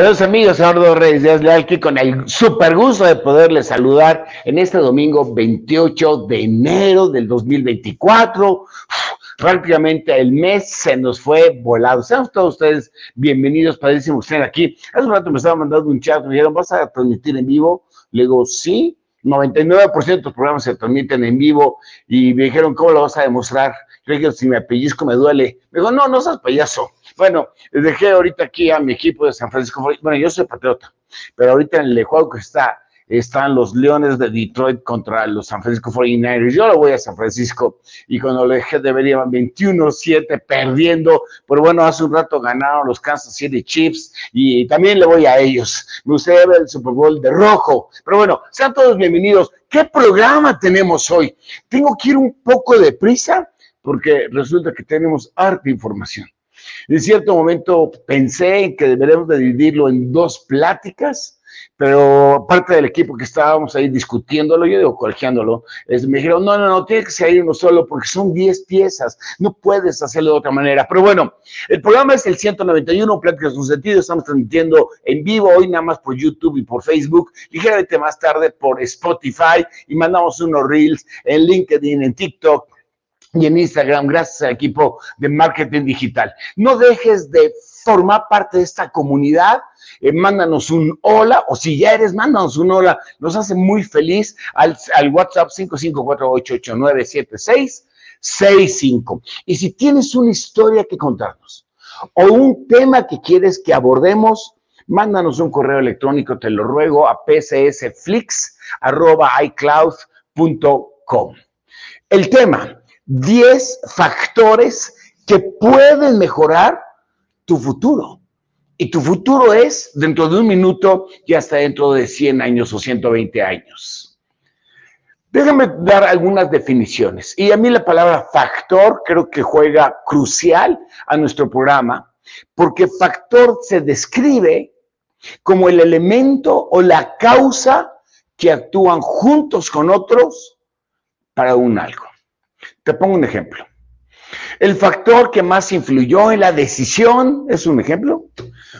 Queridos amigos, Eduardo Reyes de aquí con el super gusto de poderles saludar en este domingo 28 de enero del 2024. prácticamente el mes se nos fue volado. Sean todos ustedes bienvenidos, padrísimo estar aquí. Hace un rato me estaba mandando un chat, me dijeron, ¿vas a transmitir en vivo? Le digo, sí, 99% de los programas se transmiten en vivo y me dijeron, ¿cómo lo vas a demostrar? Si me pellizco me duele. Me dijo, no, no seas payaso. Bueno, dejé ahorita aquí a mi equipo de San Francisco. Bueno, yo soy patriota, pero ahorita en el juego que está, están los Leones de Detroit contra los San Francisco 49ers. Yo lo voy a San Francisco y cuando lo dejé debería 21-7 perdiendo, pero bueno, hace un rato ganaron los Kansas City Chiefs y también le voy a ellos. Me gustaría ver el Super Bowl de rojo, pero bueno, sean todos bienvenidos. ¿Qué programa tenemos hoy? Tengo que ir un poco de prisa porque resulta que tenemos harta información. En cierto momento pensé que deberíamos de dividirlo en dos pláticas, pero parte del equipo que estábamos ahí discutiéndolo, yo digo colegiándolo, me dijeron, no, no, no, tiene que ser uno solo porque son 10 piezas, no puedes hacerlo de otra manera. Pero bueno, el programa es el 191, Pláticas con Sentido, estamos transmitiendo en vivo hoy nada más por YouTube y por Facebook, ligeramente más tarde por Spotify y mandamos unos reels en LinkedIn, en TikTok, y en Instagram, gracias al equipo de marketing digital. No dejes de formar parte de esta comunidad. Eh, mándanos un hola, o si ya eres, mándanos un hola. Nos hace muy feliz al, al WhatsApp 5548897665. Y si tienes una historia que contarnos o un tema que quieres que abordemos, mándanos un correo electrónico, te lo ruego, a pcsflix.icloud.com. El tema, 10 factores que pueden mejorar tu futuro. Y tu futuro es dentro de un minuto y hasta dentro de 100 años o 120 años. Déjame dar algunas definiciones. Y a mí la palabra factor creo que juega crucial a nuestro programa, porque factor se describe como el elemento o la causa que actúan juntos con otros para un algo. Te pongo un ejemplo. El factor que más influyó en la decisión, es un ejemplo,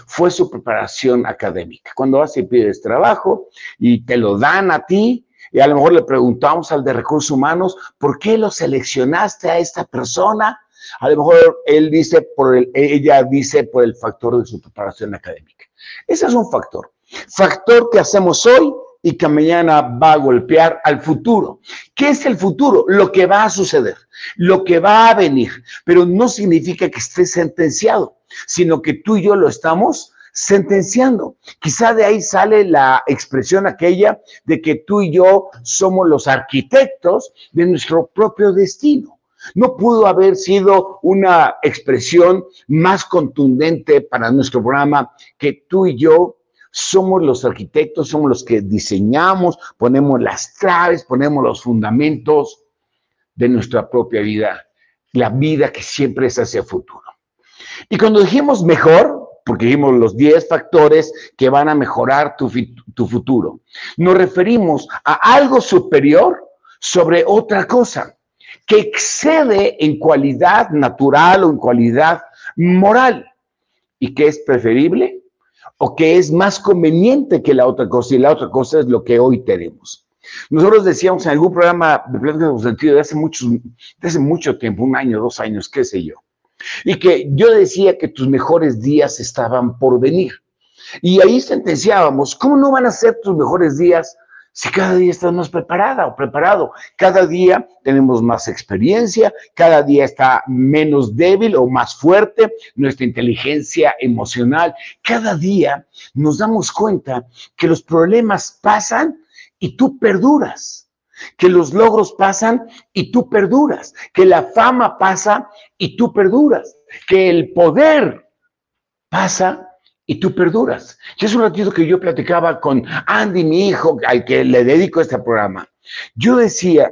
fue su preparación académica. Cuando vas y pides trabajo y te lo dan a ti, y a lo mejor le preguntamos al de recursos humanos, ¿por qué lo seleccionaste a esta persona? A lo mejor él dice por el, ella dice por el factor de su preparación académica. Ese es un factor. Factor que hacemos hoy y que mañana va a golpear al futuro. ¿Qué es el futuro? Lo que va a suceder, lo que va a venir, pero no significa que esté sentenciado, sino que tú y yo lo estamos sentenciando. Quizá de ahí sale la expresión aquella de que tú y yo somos los arquitectos de nuestro propio destino. No pudo haber sido una expresión más contundente para nuestro programa que tú y yo somos los arquitectos, somos los que diseñamos, ponemos las claves, ponemos los fundamentos de nuestra propia vida, la vida que siempre es hacia el futuro. Y cuando dijimos mejor, porque dijimos los 10 factores que van a mejorar tu, tu futuro, nos referimos a algo superior sobre otra cosa, que excede en cualidad natural o en cualidad moral y que es preferible o que es más conveniente que la otra cosa, y la otra cosa es lo que hoy tenemos. Nosotros decíamos en algún programa de Pláticas Sentido de hace, muchos, de hace mucho tiempo, un año, dos años, qué sé yo, y que yo decía que tus mejores días estaban por venir. Y ahí sentenciábamos, ¿cómo no van a ser tus mejores días si cada día estás más preparada o preparado, cada día tenemos más experiencia, cada día está menos débil o más fuerte nuestra inteligencia emocional, cada día nos damos cuenta que los problemas pasan y tú perduras, que los logros pasan y tú perduras, que la fama pasa y tú perduras, que el poder pasa y tú perduras. Y es un ratito que yo platicaba con Andy, mi hijo, al que le dedico este programa. Yo decía,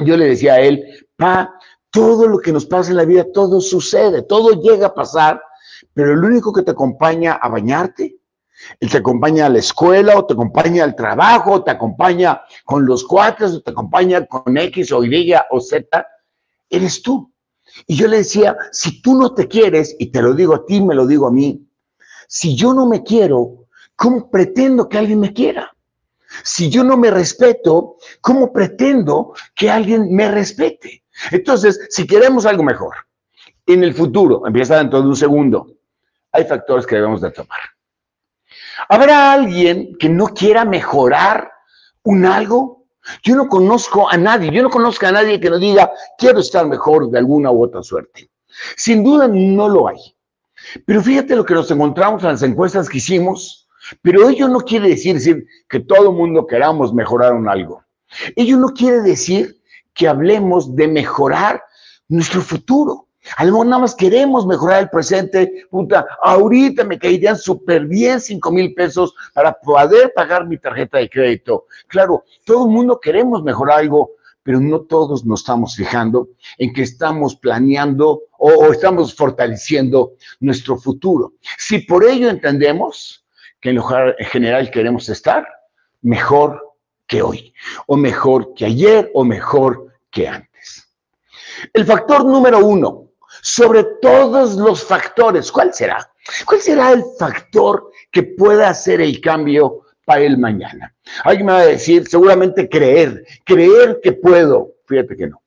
yo le decía a él, pa, todo lo que nos pasa en la vida, todo sucede, todo llega a pasar, pero el único que te acompaña a bañarte, él te acompaña a la escuela, o te acompaña al trabajo, o te acompaña con los cuates, o te acompaña con X o Y o Z, eres tú. Y yo le decía, si tú no te quieres, y te lo digo a ti, me lo digo a mí, Si yo no me quiero, ¿cómo pretendo que alguien me quiera? Si yo no me respeto, ¿cómo pretendo que alguien me respete? Entonces, si queremos algo mejor, en el futuro, empieza dentro de un segundo, hay factores que debemos de tomar. ¿Habrá alguien que no quiera mejorar un algo? Yo no conozco a nadie, yo no conozco a nadie que no diga, quiero estar mejor de alguna u otra suerte. Sin duda no lo hay. Pero fíjate lo que nos encontramos en las encuestas que hicimos, pero ello no quiere decir, que todo el mundo queramos mejorar un algo. Ello no quiere decir que hablemos de mejorar nuestro futuro. A nada más queremos mejorar el presente. Puta, ahorita me caerían súper bien 5 mil pesos para poder pagar mi tarjeta de crédito. Claro, todo el mundo queremos mejorar algo, pero no todos nos estamos fijando en que estamos planeando o, estamos fortaleciendo nuestro futuro. Si por ello entendemos que en lugar en general queremos estar mejor que hoy, o mejor que ayer, o mejor que antes. El factor número uno sobre todos los factores. ¿Cuál será? ¿Cuál será el factor que pueda hacer el cambio para el mañana? Alguien me va a decir, seguramente creer, creer que puedo. Fíjate que no.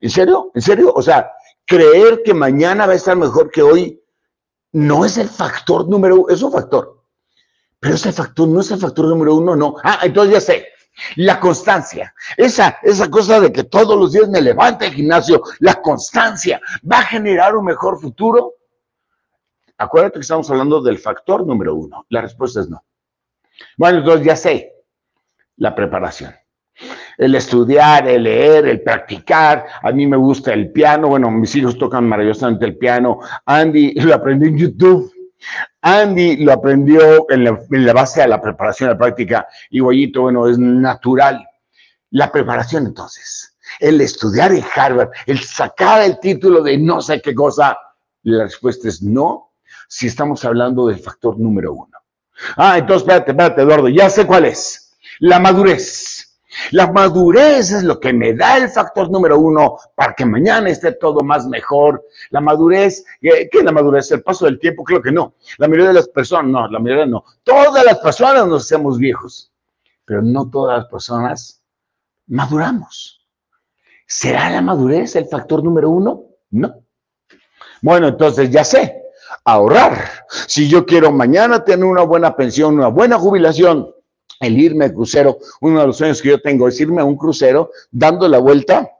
¿En serio? ¿En serio? O sea, creer que mañana va a estar mejor que hoy no es el factor número uno, es un factor. Pero ese factor no es el factor número uno, no. Ah, entonces ya sé. La constancia, esa, esa cosa de que todos los días me levante el gimnasio, la constancia, ¿va a generar un mejor futuro? Acuérdate que estamos hablando del factor número uno. La respuesta es no. Bueno, entonces ya sé, la preparación. El estudiar, el leer, el practicar. A mí me gusta el piano. Bueno, mis hijos tocan maravillosamente el piano. Andy lo aprendí en YouTube. Andy lo aprendió en la, base de la preparación la práctica y Guayito, bueno, es natural. La preparación entonces, el estudiar en Harvard, el sacar el título de no sé qué cosa, la respuesta es no, si estamos hablando del factor número uno. Ah, entonces espérate, espérate, Eduardo, ya sé cuál es. La madurez. La madurez es lo que me da el factor número uno para que mañana esté todo más mejor. La madurez, ¿qué es la madurez? ¿El paso del tiempo? Creo que no. La mayoría de las personas, no, la mayoría no. Todas las personas nos hacemos viejos, pero no todas las personas maduramos. ¿Será la madurez el factor número uno? No. Bueno, entonces ya sé, ahorrar. Si yo quiero mañana tener una buena pensión, una buena jubilación, el irme al crucero, uno de los sueños que yo tengo es irme a un crucero dando la vuelta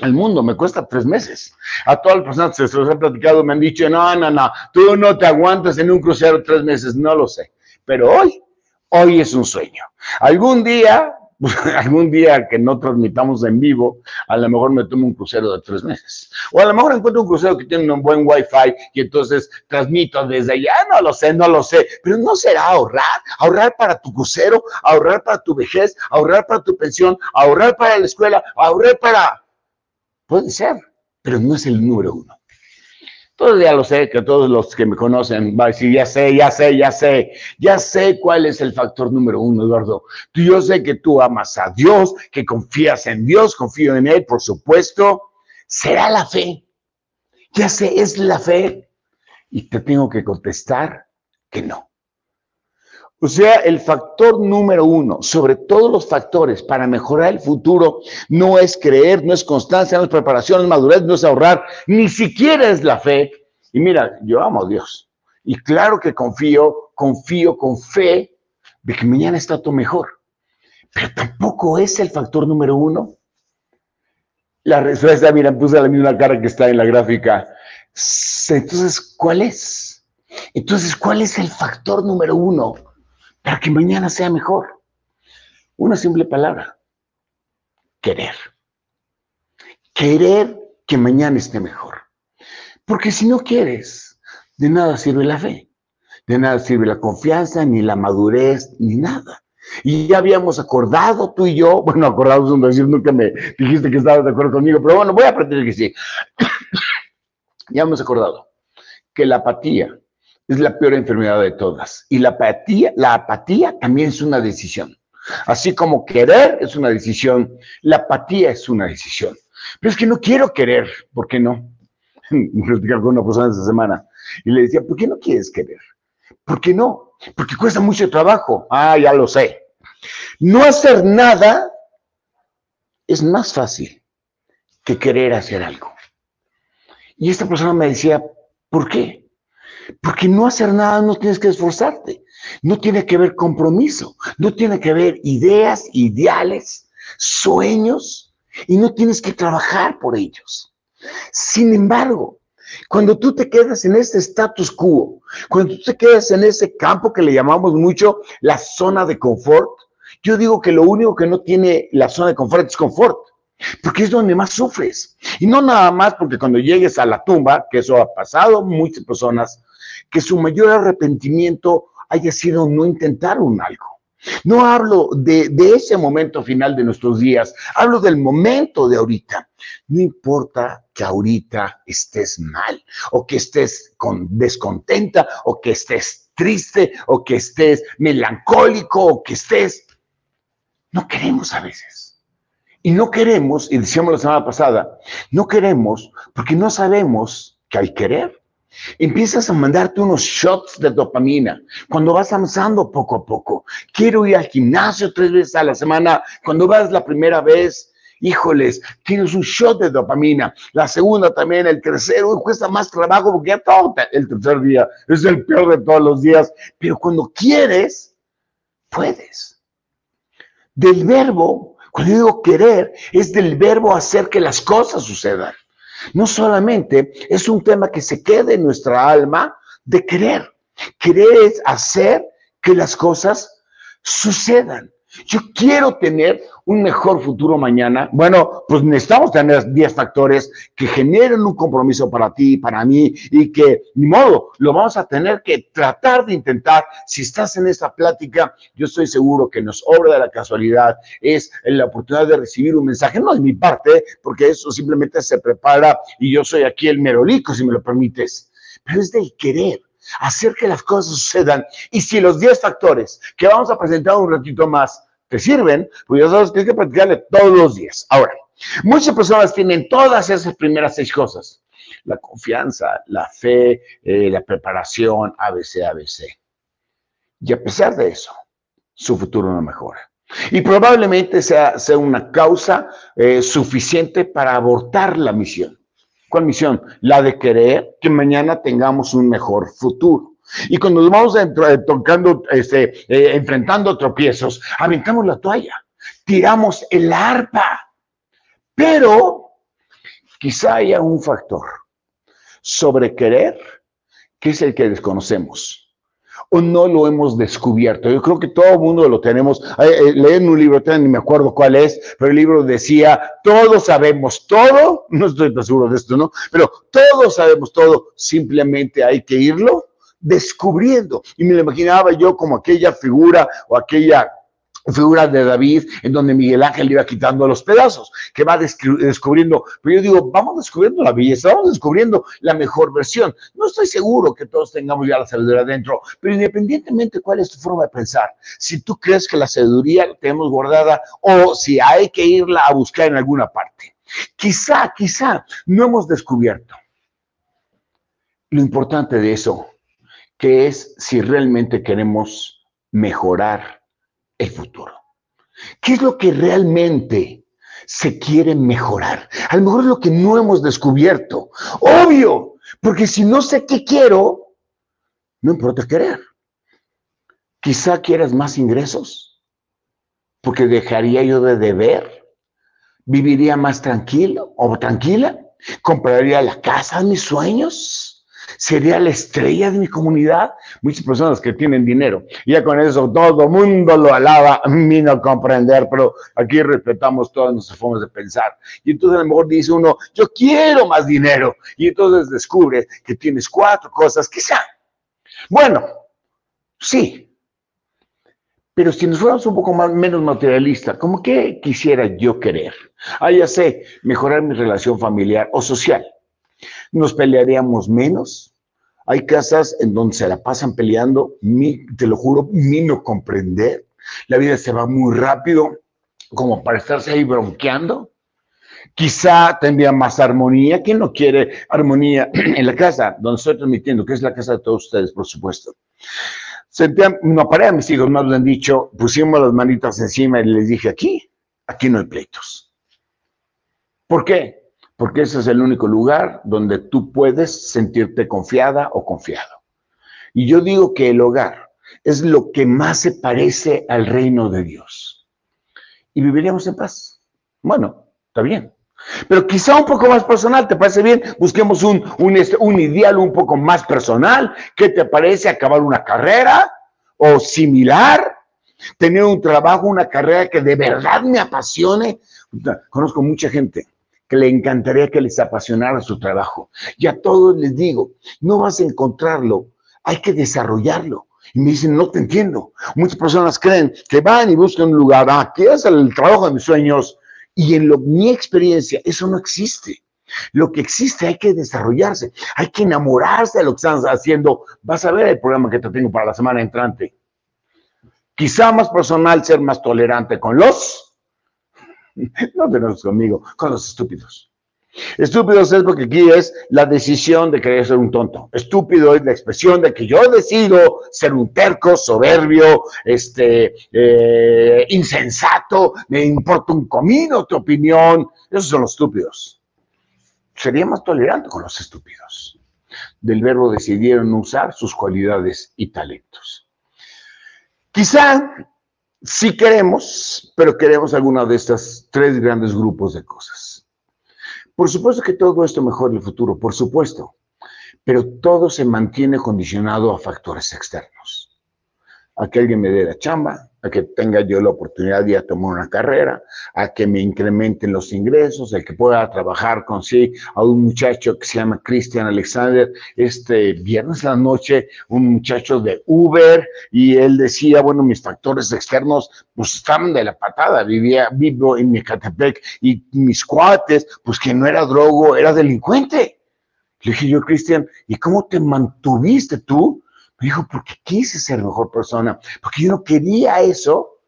al mundo, me cuesta tres meses. A todas las personas que se los he platicado me han dicho, no, no, no, tú no te aguantas en un crucero tres meses, no lo sé. Pero hoy, hoy es un sueño. Algún día algún día que no transmitamos en vivo, a lo mejor me tomo un crucero de tres meses. O a lo mejor encuentro un crucero que tiene un buen wifi y entonces transmito desde allá, no lo sé, no lo sé, pero no será ahorrar, ahorrar para tu crucero, ahorrar para tu vejez, ahorrar para tu pensión, ahorrar para la escuela, ahorrar para... Puede ser, pero no es el número uno. Todavía lo sé, que todos los que me conocen van a decir, ya sé, ya sé, ya sé, ya sé cuál es el factor número uno, Eduardo. Yo sé que tú amas a Dios, que confías en Dios, confío en Él, por supuesto. Será la fe. Ya sé, es la fe. Y te tengo que contestar que no. O sea, el factor número uno, sobre todos los factores para mejorar el futuro, no es creer, no es constancia, no es preparación, no es madurez, no es ahorrar, ni siquiera es la fe. Y mira, yo amo a Dios. Y claro que confío, confío con fe de que mañana está todo mejor. Pero tampoco es el factor número uno. La respuesta, mira, puse la misma cara que está en la gráfica. Entonces, ¿cuál es? Entonces, ¿cuál es el factor número uno? Para que mañana sea mejor. Una simple palabra, querer. Querer que mañana esté mejor. Porque si no quieres, de nada sirve la fe, de nada sirve la confianza, ni la madurez, ni nada. Y ya habíamos acordado tú y yo, bueno, acordados un decir, nunca me dijiste que estabas de acuerdo conmigo, pero bueno, voy a aprender que sí. ya hemos acordado que la apatía, es la peor enfermedad de todas. Y la apatía, la apatía también es una decisión. Así como querer es una decisión, la apatía es una decisión. Pero es que no quiero querer, ¿por qué no? Me platicaba con una persona esta semana y le decía, ¿por qué no quieres querer? ¿Por qué no? Porque cuesta mucho trabajo. Ah, ya lo sé. No hacer nada es más fácil que querer hacer algo. Y esta persona me decía, ¿por qué? Porque no hacer nada no tienes que esforzarte, no tiene que ver compromiso, no tiene que ver ideas, ideales, sueños, y no tienes que trabajar por ellos. Sin embargo, cuando tú te quedas en este status quo, cuando tú te quedas en ese campo que le llamamos mucho la zona de confort, yo digo que lo único que no tiene la zona de confort es confort, porque es donde más sufres. Y no nada más porque cuando llegues a la tumba, que eso ha pasado muchas personas, que su mayor arrepentimiento haya sido no intentar un algo. No hablo de, ese momento final de nuestros días, hablo del momento de ahorita. No importa que ahorita estés mal, o que estés con, descontenta, o que estés triste, o que estés melancólico, o que estés... No queremos a veces. Y no queremos, y decíamos la semana pasada, no queremos porque no sabemos que hay querer. Empiezas a mandarte unos shots de dopamina cuando vas avanzando poco a poco. Quiero ir al gimnasio tres veces a la semana. Cuando vas la primera vez, híjoles, tienes un shot de dopamina. La segunda también, el tercero, cuesta más trabajo porque ya todo el tercer día es el peor de todos los días. Pero cuando quieres, puedes. Del verbo, cuando digo querer, es del verbo hacer que las cosas sucedan. No solamente es un tema que se quede en nuestra alma de querer. Querer es hacer que las cosas sucedan. Yo quiero tener un mejor futuro mañana. Bueno, pues necesitamos tener 10 factores que generen un compromiso para ti, para mí, y que, ni modo, lo vamos a tener que tratar de intentar. Si estás en esta plática, yo estoy seguro que nos obra de la casualidad, es la oportunidad de recibir un mensaje, no es mi parte, porque eso simplemente se prepara y yo soy aquí el merolico, si me lo permites, pero es del querer hacer que las cosas sucedan. Y si los 10 factores que vamos a presentar un ratito más te sirven, pues ya sabes que hay que practicarle todos los días. Ahora, muchas personas tienen todas esas primeras seis cosas. La confianza, la fe, eh, la preparación, ABC, ABC. Y a pesar de eso, su futuro no mejora. Y probablemente sea, sea una causa eh, suficiente para abortar la misión. ¿Cuál misión? La de querer que mañana tengamos un mejor futuro. Y cuando nos vamos eh, tocando, este, eh, enfrentando tropiezos, aventamos la toalla, tiramos el arpa. Pero quizá haya un factor sobre querer que es el que desconocemos o no lo hemos descubierto. Yo creo que todo el mundo lo tenemos. Eh, leen un libro, ni me acuerdo cuál es, pero el libro decía, todos sabemos todo, no estoy tan seguro de esto, ¿no? Pero todos sabemos todo, simplemente hay que irlo descubriendo. Y me lo imaginaba yo como aquella figura o aquella figura de David en donde Miguel Ángel iba quitando los pedazos, que va descubriendo, pero yo digo, vamos descubriendo la belleza, vamos descubriendo la mejor versión. No estoy seguro que todos tengamos ya la sabiduría dentro, pero independientemente cuál es tu forma de pensar, si tú crees que la sabiduría la tenemos guardada o si hay que irla a buscar en alguna parte. Quizá, quizá no hemos descubierto lo importante de eso que es si realmente queremos mejorar el futuro. ¿Qué es lo que realmente se quiere mejorar? A lo mejor es lo que no hemos descubierto. Obvio, porque si no sé qué quiero, no importa querer. Quizá quieras más ingresos, porque dejaría yo de deber, viviría más tranquilo o tranquila, compraría la casa de mis sueños sería la estrella de mi comunidad. Muchas personas que tienen dinero. Y ya con eso todo mundo lo alaba, a mí no comprender, pero aquí respetamos todas nuestras formas de pensar. Y entonces a lo mejor dice uno, yo quiero más dinero. Y entonces descubre que tienes cuatro cosas, quizá. Bueno, sí. Pero si nos fuéramos un poco más, menos materialistas, ¿cómo que quisiera yo querer? Ah, ya sé, mejorar mi relación familiar o social nos pelearíamos menos. Hay casas en donde se la pasan peleando, te lo juro, ni no comprender. La vida se va muy rápido, como para estarse ahí bronqueando. Quizá tendría más armonía. ¿Quién no quiere armonía en la casa donde estoy transmitiendo, que es la casa de todos ustedes, por supuesto? Senté, no paré a mis hijos, más lo han dicho, pusimos las manitas encima y les dije, aquí, aquí no hay pleitos. ¿Por qué? Porque ese es el único lugar donde tú puedes sentirte confiada o confiado. Y yo digo que el hogar es lo que más se parece al reino de Dios. Y viviríamos en paz. Bueno, está bien. Pero quizá un poco más personal, ¿te parece bien? Busquemos un, un, este, ideal un poco más personal. ¿Qué te parece acabar una carrera o similar? Tener un trabajo, una carrera que de verdad me apasione. Conozco mucha gente que le encantaría que les apasionara su trabajo. Y a todos les digo, no vas a encontrarlo, hay que desarrollarlo. Y me dicen, no te entiendo. Muchas personas creen que van y buscan un lugar, ah, aquí es el trabajo de mis sueños. Y en mi experiencia, eso no existe. Lo que existe hay que desarrollarse, hay que enamorarse de lo que están haciendo. Vas a ver el programa que te tengo para la semana entrante. Quizá más personal, ser más tolerante con los no tenemos conmigo, con los estúpidos. Estúpidos es porque aquí es la decisión de querer ser un tonto. Estúpido es la expresión de que yo decido ser un terco, soberbio, este, eh, insensato, me importa un comino tu opinión. Esos son los estúpidos. Sería más tolerante con los estúpidos. Del verbo decidieron usar sus cualidades y talentos. Quizá Sí queremos, pero queremos alguna de estas tres grandes grupos de cosas. Por supuesto que todo esto mejora el futuro, por supuesto, pero todo se mantiene condicionado a factores externos. A que alguien me dé la chamba, a que tenga yo la oportunidad de tomar una carrera, a que me incrementen los ingresos, a que pueda trabajar con sí a un muchacho que se llama Christian Alexander, este viernes la noche, un muchacho de Uber, y él decía, bueno, mis factores externos pues estaban de la patada, vivía, vivo en Mecatepec, y mis cuates, pues que no era drogo, era delincuente. Le dije yo, Cristian, ¿y cómo te mantuviste tú? Me dijo, porque quise ser mejor persona, porque yo no quería eso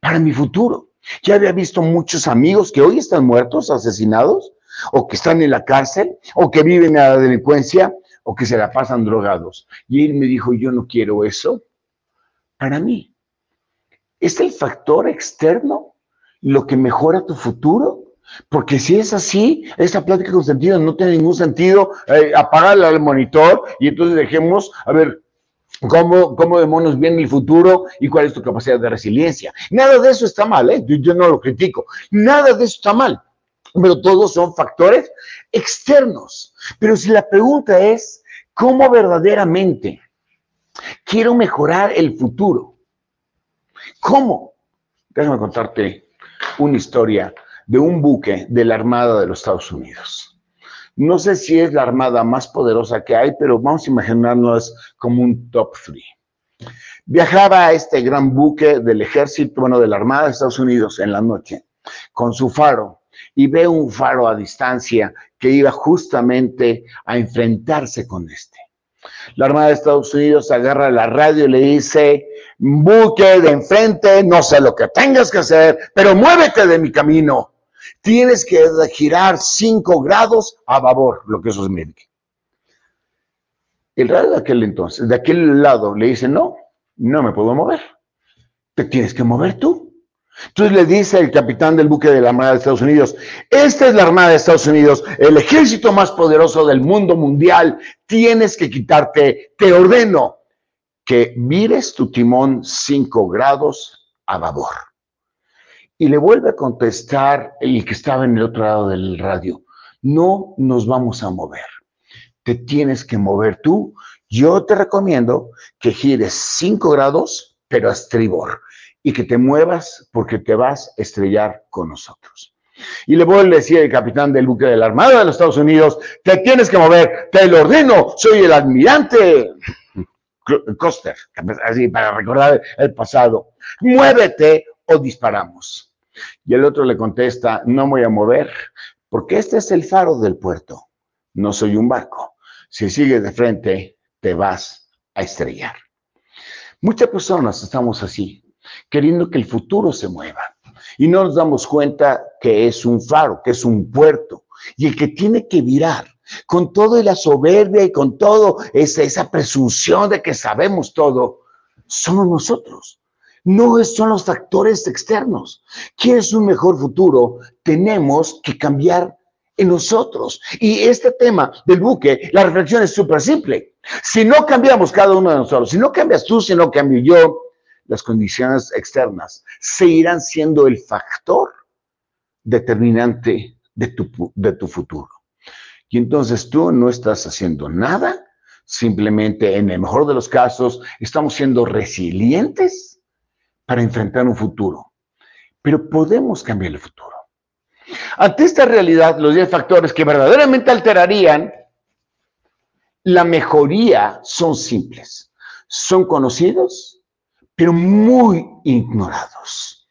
para mi futuro. Ya había visto muchos amigos que hoy están muertos, asesinados, o que están en la cárcel, o que viven a la delincuencia, o que se la pasan drogados. Y él me dijo, yo no quiero eso para mí. ¿Es el factor externo lo que mejora tu futuro? Porque si es así, esta plática con sentido no tiene ningún sentido. Eh, apagarla al monitor y entonces dejemos, a ver, cómo, cómo demonios viene el futuro y cuál es tu capacidad de resiliencia. Nada de eso está mal, ¿eh? yo, no lo critico. Nada de eso está mal, pero todos son factores externos. Pero si la pregunta es, ¿cómo verdaderamente quiero mejorar el futuro? ¿Cómo? Déjame contarte una historia de un buque de la Armada de los Estados Unidos. No sé si es la armada más poderosa que hay, pero vamos a imaginarnos como un top three. Viajaba este gran buque del ejército, bueno, de la Armada de Estados Unidos en la noche, con su faro, y ve un faro a distancia que iba justamente a enfrentarse con este. La Armada de Estados Unidos agarra la radio y le dice, buque de enfrente, no sé lo que tengas que hacer, pero muévete de mi camino tienes que girar 5 grados a babor, lo que eso es médico. El radio de aquel entonces, de aquel lado, le dice, no, no me puedo mover. Te tienes que mover tú. Entonces le dice el capitán del buque de la Armada de Estados Unidos, esta es la Armada de Estados Unidos, el ejército más poderoso del mundo mundial, tienes que quitarte, te ordeno que mires tu timón 5 grados a babor. Y le vuelve a contestar el que estaba en el otro lado del radio, no nos vamos a mover, te tienes que mover tú. Yo te recomiendo que gires 5 grados, pero a estribor, y que te muevas porque te vas a estrellar con nosotros. Y le vuelve a decir el capitán del buque de la Armada de los Estados Unidos, te tienes que mover, te lo ordeno, soy el almirante Coster, así para recordar el pasado, muévete o disparamos. Y el otro le contesta, no voy a mover, porque este es el faro del puerto, no soy un barco. Si sigues de frente, te vas a estrellar. Muchas personas estamos así, queriendo que el futuro se mueva. Y no nos damos cuenta que es un faro, que es un puerto. Y el que tiene que virar con toda la soberbia y con todo esa, esa presunción de que sabemos todo, somos nosotros. No son los factores externos. ¿Quieres un mejor futuro? Tenemos que cambiar en nosotros. Y este tema del buque, la reflexión es súper simple. Si no cambiamos cada uno de nosotros, si no cambias tú, si no cambio yo, las condiciones externas seguirán siendo el factor determinante de tu, de tu futuro. Y entonces tú no estás haciendo nada, simplemente en el mejor de los casos estamos siendo resilientes para enfrentar un futuro. Pero podemos cambiar el futuro. Ante esta realidad, los 10 factores que verdaderamente alterarían la mejoría son simples. Son conocidos, pero muy ignorados.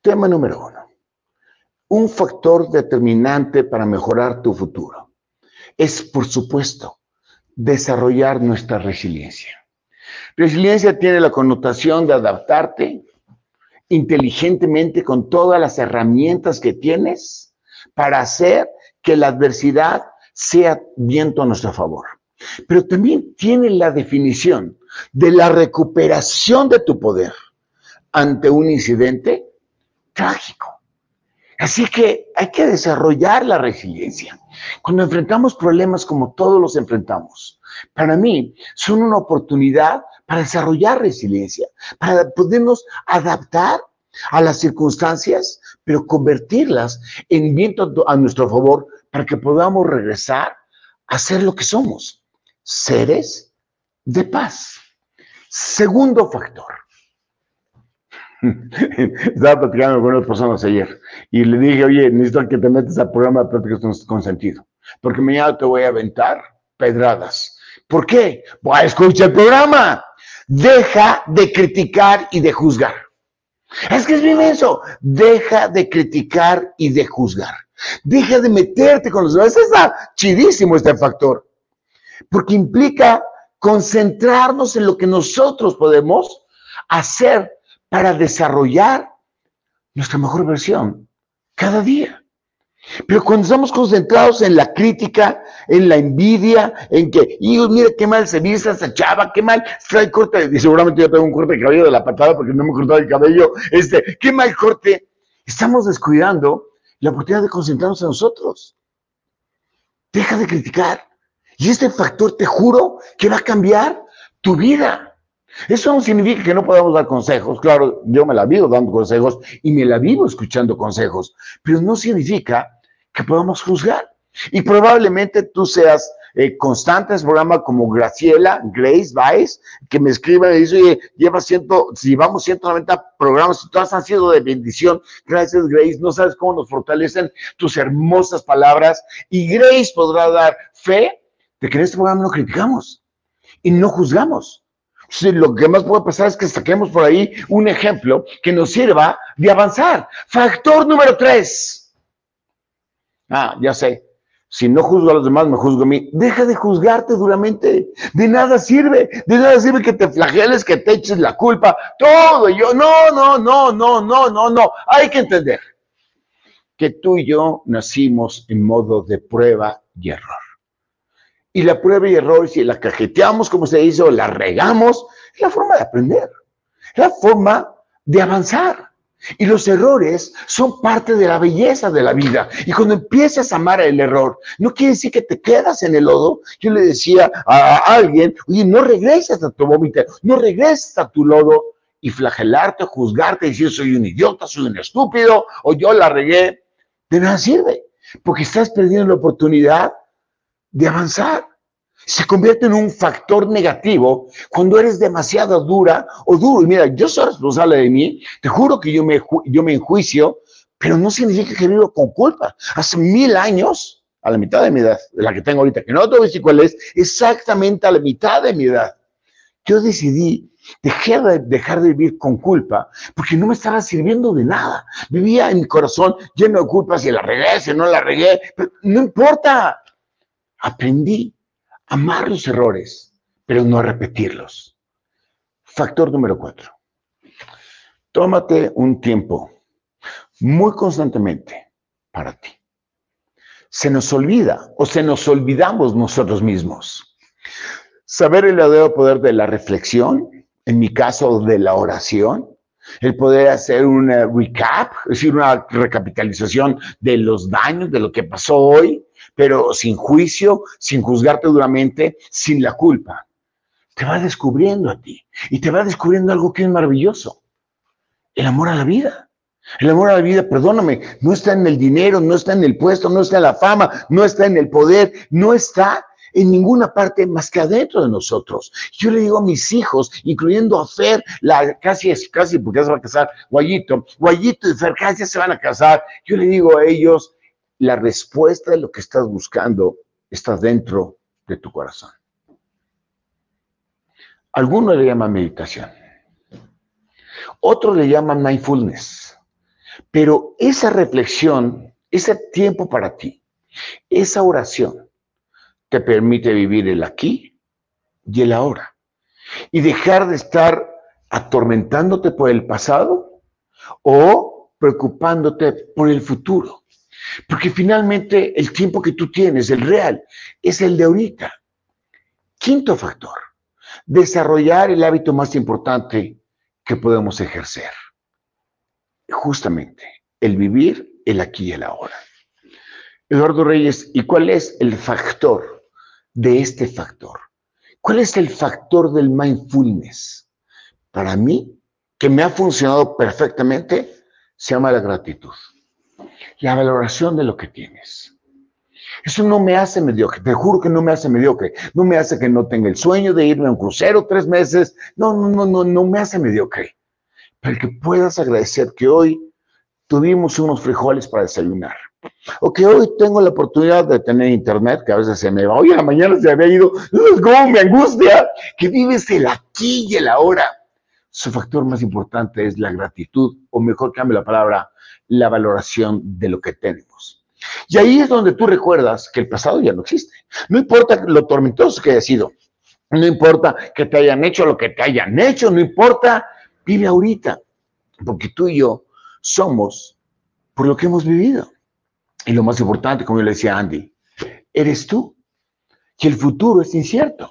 Tema número uno. Un factor determinante para mejorar tu futuro es, por supuesto, desarrollar nuestra resiliencia. Resiliencia tiene la connotación de adaptarte inteligentemente con todas las herramientas que tienes para hacer que la adversidad sea viento a nuestro favor. Pero también tiene la definición de la recuperación de tu poder ante un incidente trágico. Así que hay que desarrollar la resiliencia. Cuando enfrentamos problemas como todos los enfrentamos, para mí son una oportunidad para desarrollar resiliencia, para podernos adaptar a las circunstancias, pero convertirlas en viento a nuestro favor para que podamos regresar a ser lo que somos, seres de paz. Segundo factor. Estaba platicando con otras personas ayer y le dije, oye, necesito que te metas al programa de prácticas con sentido, porque mañana te voy a aventar pedradas. ¿Por qué? Pues escucha el programa. Deja de criticar y de juzgar. Es que es bien eso. Deja de criticar y de juzgar. Deja de meterte con los demás. Está chidísimo este factor. Porque implica concentrarnos en lo que nosotros podemos hacer para desarrollar nuestra mejor versión cada día. Pero cuando estamos concentrados en la crítica, en la envidia, en que, y mira qué mal se viste esa chava, qué mal trae corte, y seguramente yo tengo un corte de cabello de la patada porque no me he cortado el cabello, este, qué mal corte, estamos descuidando la oportunidad de concentrarnos en nosotros. Deja de criticar. Y este factor, te juro, que va a cambiar tu vida. Eso no significa que no podamos dar consejos. Claro, yo me la vivo dando consejos y me la vivo escuchando consejos, pero no significa que podamos juzgar. Y probablemente tú seas eh, constante en ese programa como Graciela, Grace Vice, que me escribe y dice, oye, lleva ciento, si vamos 190 programas y todas han sido de bendición, gracias Grace, no sabes cómo nos fortalecen tus hermosas palabras y Grace podrá dar fe de que en este programa no criticamos y no juzgamos. Sí, lo que más puede pasar es que saquemos por ahí un ejemplo que nos sirva de avanzar. Factor número tres. Ah, ya sé. Si no juzgo a los demás, me juzgo a mí. Deja de juzgarte duramente. De nada sirve. De nada sirve que te flageles, que te eches la culpa. Todo. yo, no, no, no, no, no, no, no. Hay que entender que tú y yo nacimos en modo de prueba y error. Y la prueba y error, si la cajeteamos, como se dice, o la regamos, es la forma de aprender, es la forma de avanzar. Y los errores son parte de la belleza de la vida. Y cuando empiezas a amar el error, no quiere decir que te quedas en el lodo. Yo le decía a alguien, oye, no regreses a tu vómito, no regreses a tu lodo y flagelarte, juzgarte, decir soy un idiota, soy un estúpido, o yo la regué. De nada sirve, porque estás perdiendo la oportunidad de avanzar. Se convierte en un factor negativo cuando eres demasiado dura o duro. Y mira, yo soy responsable de mí, te juro que yo me, yo me enjuicio, pero no significa que vivo con culpa. Hace mil años, a la mitad de mi edad, de la que tengo ahorita, que no te voy a cuál es, exactamente a la mitad de mi edad, yo decidí dejar de, dejar de vivir con culpa porque no me estaba sirviendo de nada. Vivía en mi corazón lleno de culpas, si la regué, si no la regué, no importa aprendí a amar los errores, pero no a repetirlos. Factor número cuatro. Tómate un tiempo muy constantemente para ti. se nos olvida o se nos olvidamos nosotros mismos. Saber el verdadero poder de la reflexión, en mi caso de la oración, el poder hacer un recap, es decir, una recapitalización de los daños, de lo que pasó hoy, pero sin juicio, sin juzgarte duramente, sin la culpa. Te va descubriendo a ti y te va descubriendo algo que es maravilloso, el amor a la vida. El amor a la vida, perdóname, no está en el dinero, no está en el puesto, no está en la fama, no está en el poder, no está en ninguna parte más que adentro de nosotros. Yo le digo a mis hijos, incluyendo a Fer, la, casi es casi porque ya se va a casar, Guayito, Guayito y Fer casi se van a casar. Yo le digo a ellos, la respuesta de lo que estás buscando está dentro de tu corazón. Algunos le llaman meditación, otros le llaman mindfulness, pero esa reflexión, ese tiempo para ti, esa oración, te permite vivir el aquí y el ahora. Y dejar de estar atormentándote por el pasado o preocupándote por el futuro. Porque finalmente el tiempo que tú tienes, el real, es el de ahorita. Quinto factor, desarrollar el hábito más importante que podemos ejercer. Justamente, el vivir el aquí y el ahora. Eduardo Reyes, ¿y cuál es el factor de este factor. ¿Cuál es el factor del mindfulness? Para mí, que me ha funcionado perfectamente, se llama la gratitud. La valoración de lo que tienes. Eso no me hace mediocre, te juro que no me hace mediocre, no me hace que no tenga el sueño de irme a un crucero tres meses, no, no, no, no, no me hace mediocre, pero que puedas agradecer que hoy tuvimos unos frijoles para desayunar, o que hoy tengo la oportunidad de tener internet, que a veces se me va, oye, la mañana se había ido, ¿cómo me angustia? Que vives el aquí y el ahora. Su factor más importante es la gratitud, o mejor cambio la palabra, la valoración de lo que tenemos. Y ahí es donde tú recuerdas que el pasado ya no existe. No importa lo tormentoso que haya sido, no importa que te hayan hecho lo que te hayan hecho, no importa, vive ahorita, porque tú y yo somos por lo que hemos vivido. Y lo más importante, como yo le decía a Andy, eres tú. Y el futuro es incierto.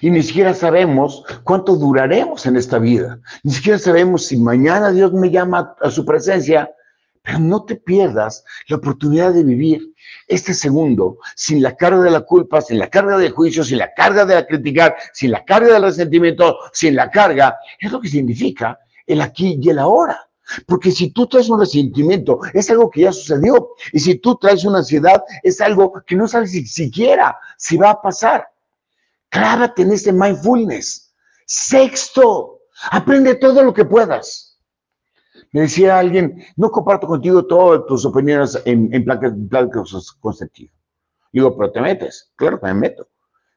Y ni siquiera sabemos cuánto duraremos en esta vida. Ni siquiera sabemos si mañana Dios me llama a su presencia. Pero no te pierdas la oportunidad de vivir este segundo sin la carga de la culpa, sin la carga del juicio, sin la carga de la criticar, sin la carga del resentimiento, sin la carga. Es lo que significa el aquí y el ahora. Porque si tú traes un resentimiento, es algo que ya sucedió. Y si tú traes una ansiedad, es algo que no sabes si siquiera si va a pasar. Clávate en ese mindfulness. Sexto, aprende todo lo que puedas. Me decía alguien, no comparto contigo todas tus opiniones en, en con sentido. Digo, pero te metes. Claro que me meto.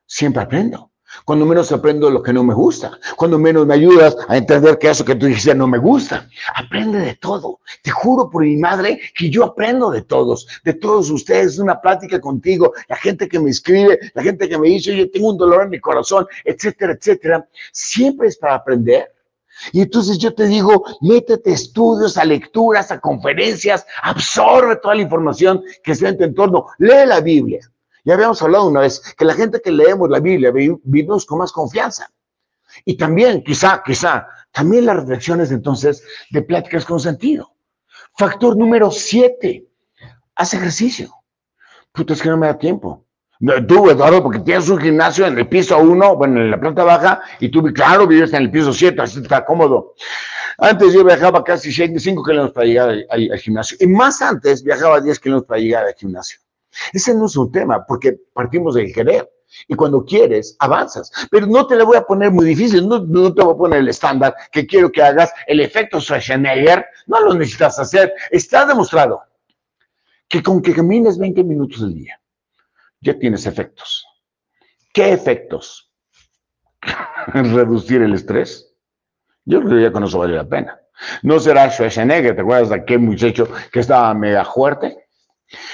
Siempre aprendo. Cuando menos aprendo lo que no me gusta. Cuando menos me ayudas a entender que eso que tú dices no me gusta. Aprende de todo. Te juro por mi madre que yo aprendo de todos, de todos ustedes. Una plática contigo, la gente que me escribe, la gente que me dice, yo tengo un dolor en mi corazón, etcétera, etcétera. Siempre es para aprender. Y entonces yo te digo, métete a estudios, a lecturas, a conferencias, absorbe toda la información que está en tu entorno. Lee la Biblia. Ya habíamos hablado una vez que la gente que leemos la Biblia vivimos con más confianza. Y también, quizá, quizá, también las reflexiones entonces de pláticas con sentido. Factor número siete, haz ejercicio. Puta, es que no me da tiempo. Tú, Eduardo, porque tienes un gimnasio en el piso uno, bueno, en la planta baja, y tú, claro, vives en el piso siete, así está cómodo. Antes yo viajaba casi 5 kilómetros para llegar al, al, gimnasio, y más antes viajaba 10 kilómetros para llegar al gimnasio. Ese no es un tema, porque partimos del querer. Y cuando quieres, avanzas. Pero no te lo voy a poner muy difícil, no, te voy a poner el estándar que quiero que hagas el efecto Schwarzenegger. No lo necesitas hacer. Está demostrado que con que camines 20 minutos al día, ya tienes efectos. ¿Qué efectos? Reducir el estrés. Yo creo que ya con eso vale la pena. No será Schwarzenegger, ¿te acuerdas de aquel muchacho que estaba mega fuerte?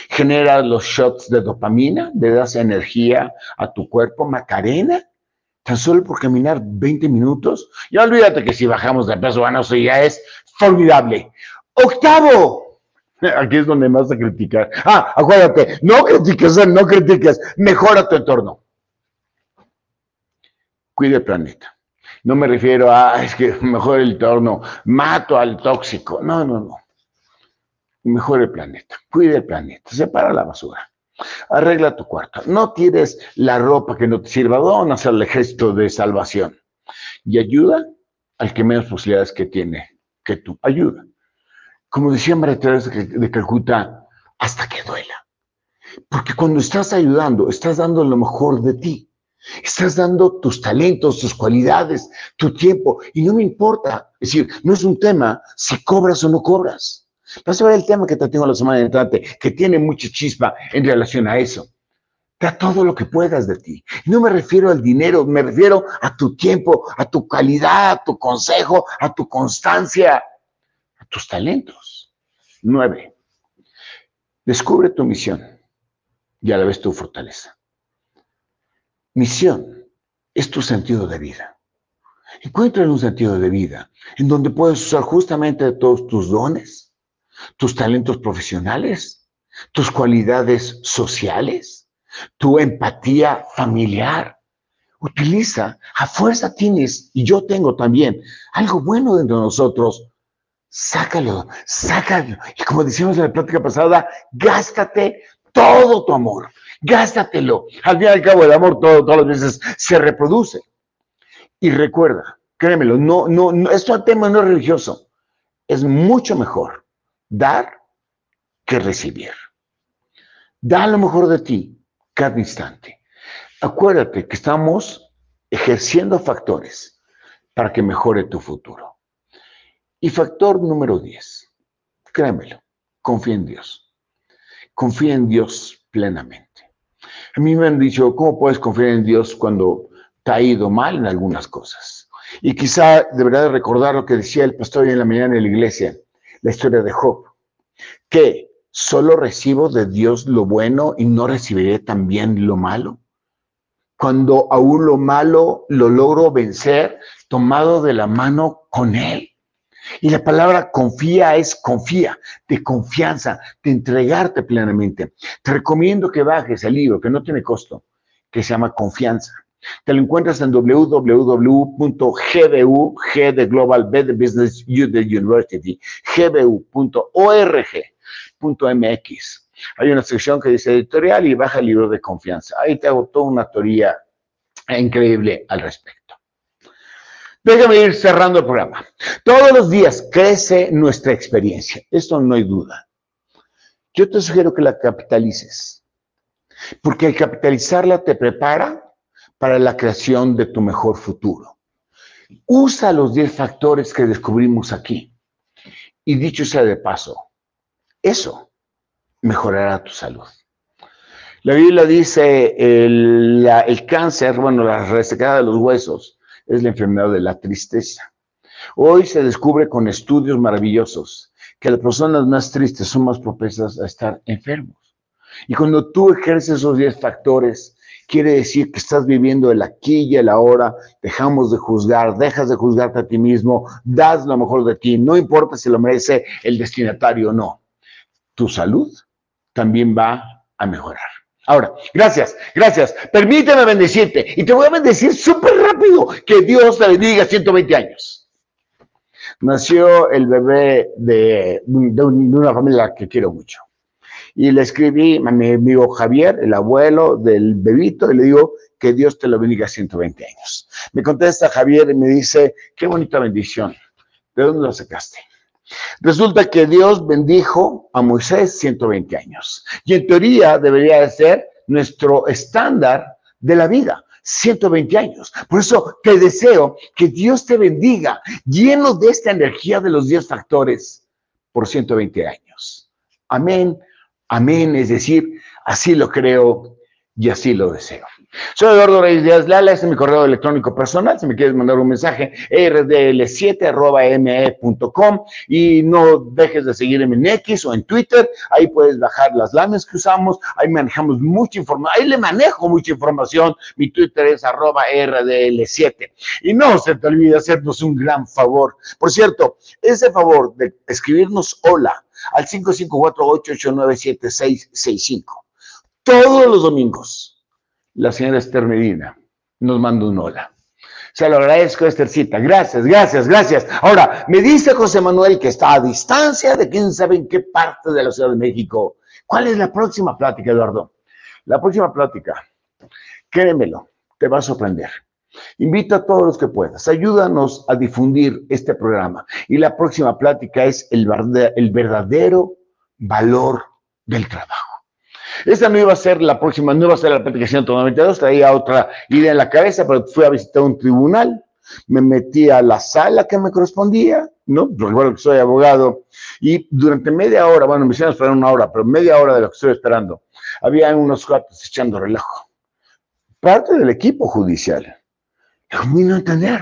genera los shots de dopamina, le das energía a tu cuerpo, Macarena, tan solo por caminar 20 minutos. Y olvídate que si bajamos de peso, bueno, eso ya es formidable. Octavo, Aquí es donde más a criticar. Ah, acuérdate, no critiques, no critiques, mejora tu entorno. Cuide el planeta. No me refiero a, es que mejor el entorno, mato al tóxico. No, no, no. Mejor el planeta. Cuide el planeta. Separa la basura. Arregla tu cuarto. No tires la ropa que no te sirva. Donas al ejército de salvación. Y ayuda al que menos posibilidades que tiene que tú. Ayuda como decía María Teresa de Calcuta, hasta que duela. Porque cuando estás ayudando, estás dando lo mejor de ti. Estás dando tus talentos, tus cualidades, tu tiempo. Y no me importa. Es decir, no es un tema si cobras o no cobras. Vas a ver el tema que te tengo la semana entrante, que tiene mucha chispa en relación a eso. Da todo lo que puedas de ti. No me refiero al dinero, me refiero a tu tiempo, a tu calidad, a tu consejo, a tu constancia tus talentos. Nueve, descubre tu misión y a la vez tu fortaleza. Misión es tu sentido de vida. Encuentra un sentido de vida en donde puedes usar justamente todos tus dones, tus talentos profesionales, tus cualidades sociales, tu empatía familiar. Utiliza, a fuerza tienes, y yo tengo también, algo bueno dentro de nosotros sácalo, sácalo. Y como decíamos en la plática pasada, gástate todo tu amor, gástatelo. Al fin y al cabo, el amor todo, todas las veces se reproduce. Y recuerda, créemelo, no, no, no, esto tema no religioso. Es mucho mejor dar que recibir. Da lo mejor de ti cada instante. Acuérdate que estamos ejerciendo factores para que mejore tu futuro. Y factor número 10, créemelo, confía en Dios. Confía en Dios plenamente. A mí me han dicho, ¿cómo puedes confiar en Dios cuando te ha ido mal en algunas cosas? Y quizá deberá de recordar lo que decía el pastor en la mañana en la iglesia, la historia de Job, que solo recibo de Dios lo bueno y no recibiré también lo malo. Cuando aún lo malo lo logro vencer tomado de la mano con Él. Y la palabra confía es confía, de confianza, de entregarte plenamente. Te recomiendo que bajes el libro, que no tiene costo, que se llama Confianza. Te lo encuentras en www.gbu, de Global, B de Business, University, gbu.org.mx. Hay una sección que dice editorial y baja el libro de confianza. Ahí te hago toda una teoría increíble al respecto. Déjame ir cerrando el programa. Todos los días crece nuestra experiencia. Esto no hay duda. Yo te sugiero que la capitalices. Porque al capitalizarla te prepara para la creación de tu mejor futuro. Usa los 10 factores que descubrimos aquí. Y dicho sea de paso, eso mejorará tu salud. La Biblia dice el, el cáncer, bueno, la resecada de los huesos, es la enfermedad de la tristeza. Hoy se descubre con estudios maravillosos que las personas más tristes son más propensas a estar enfermos. Y cuando tú ejerces esos 10 factores, quiere decir que estás viviendo el aquí y el ahora, dejamos de juzgar, dejas de juzgarte a ti mismo, das lo mejor de ti, no importa si lo merece el destinatario o no. Tu salud también va a mejorar. Ahora, gracias, gracias. Permíteme bendecirte y te voy a bendecir súper rápido. Que Dios te bendiga 120 años. Nació el bebé de, una familia que quiero mucho. Y le escribí a mi amigo Javier, el abuelo del bebito, y le digo que Dios te lo bendiga 120 años. Me contesta Javier y me dice, qué bonita bendición. ¿De dónde lo sacaste? Resulta que Dios bendijo a Moisés 120 años. Y en teoría debería de ser nuestro estándar de la vida. 120 años. Por eso te deseo que Dios te bendiga lleno de esta energía de los 10 factores por 120 años. Amén, amén, es decir, así lo creo y así lo deseo. Soy Eduardo Reyes Díaz Lala, este es mi correo electrónico personal. Si me quieres mandar un mensaje, rdl7.me.com y no dejes de seguirme en X o en Twitter. Ahí puedes bajar las lames que usamos. Ahí manejamos mucha información. Ahí le manejo mucha información. Mi Twitter es arroba rdl7. Y no se te olvide hacernos un gran favor. Por cierto, ese favor de escribirnos hola al 5548897665. Todos los domingos la señora Esther Medina nos manda un hola. Se lo agradezco, Esthercita. Gracias, gracias, gracias. Ahora, me dice José Manuel que está a distancia de quién sabe en qué parte de la Ciudad de México. ¿Cuál es la próxima plática, Eduardo? La próxima plática, créemelo, te va a sorprender. Invita a todos los que puedas. Ayúdanos a difundir este programa. Y la próxima plática es el verdadero valor del trabajo. Esta no iba a ser la próxima, no iba a ser la plática 192, traía otra idea en la cabeza, pero fui a visitar un tribunal, me metí a la sala que me correspondía, ¿no? Recuerdo que soy abogado, y durante media hora, bueno, me hicieron esperar una hora, pero media hora de lo que estoy esperando, había unos cuates echando relajo. Parte del equipo judicial. No no entender.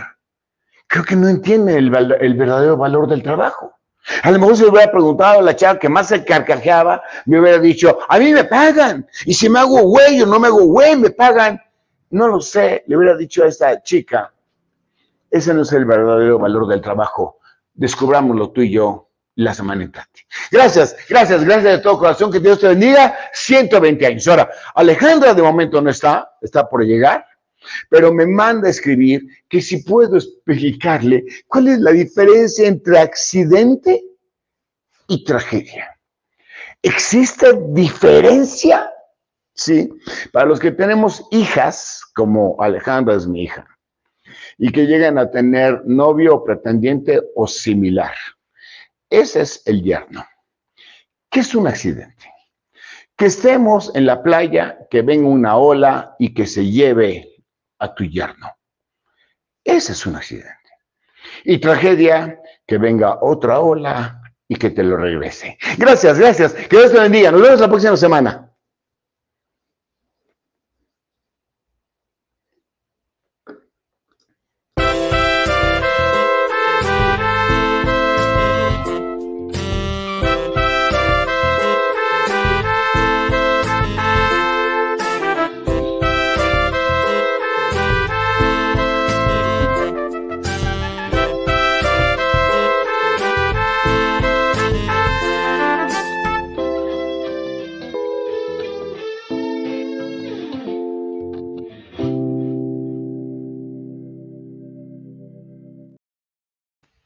Creo que no entiende el, el verdadero valor del trabajo. A lo mejor si le hubiera preguntado a la chava que más se carcajeaba, me hubiera dicho, a mí me pagan. Y si me hago güey o no me hago güey, me pagan. No lo sé, le hubiera dicho a esta chica, ese no es el verdadero valor del trabajo. Descubrámoslo tú y yo la semana entrante. Gracias, gracias, gracias de todo corazón. Que Dios te bendiga. 120 años. Ahora, Alejandra de momento no está, está por llegar pero me manda a escribir que si puedo explicarle cuál es la diferencia entre accidente y tragedia. ¿Existe diferencia? Sí. Para los que tenemos hijas, como Alejandra es mi hija, y que llegan a tener novio o pretendiente o similar. Ese es el yerno. ¿Qué es un accidente? Que estemos en la playa, que venga una ola y que se lleve a tu yerno. Ese es un accidente. Y tragedia, que venga otra ola y que te lo regrese. Gracias, gracias. Que Dios te bendiga. Nos vemos la próxima semana.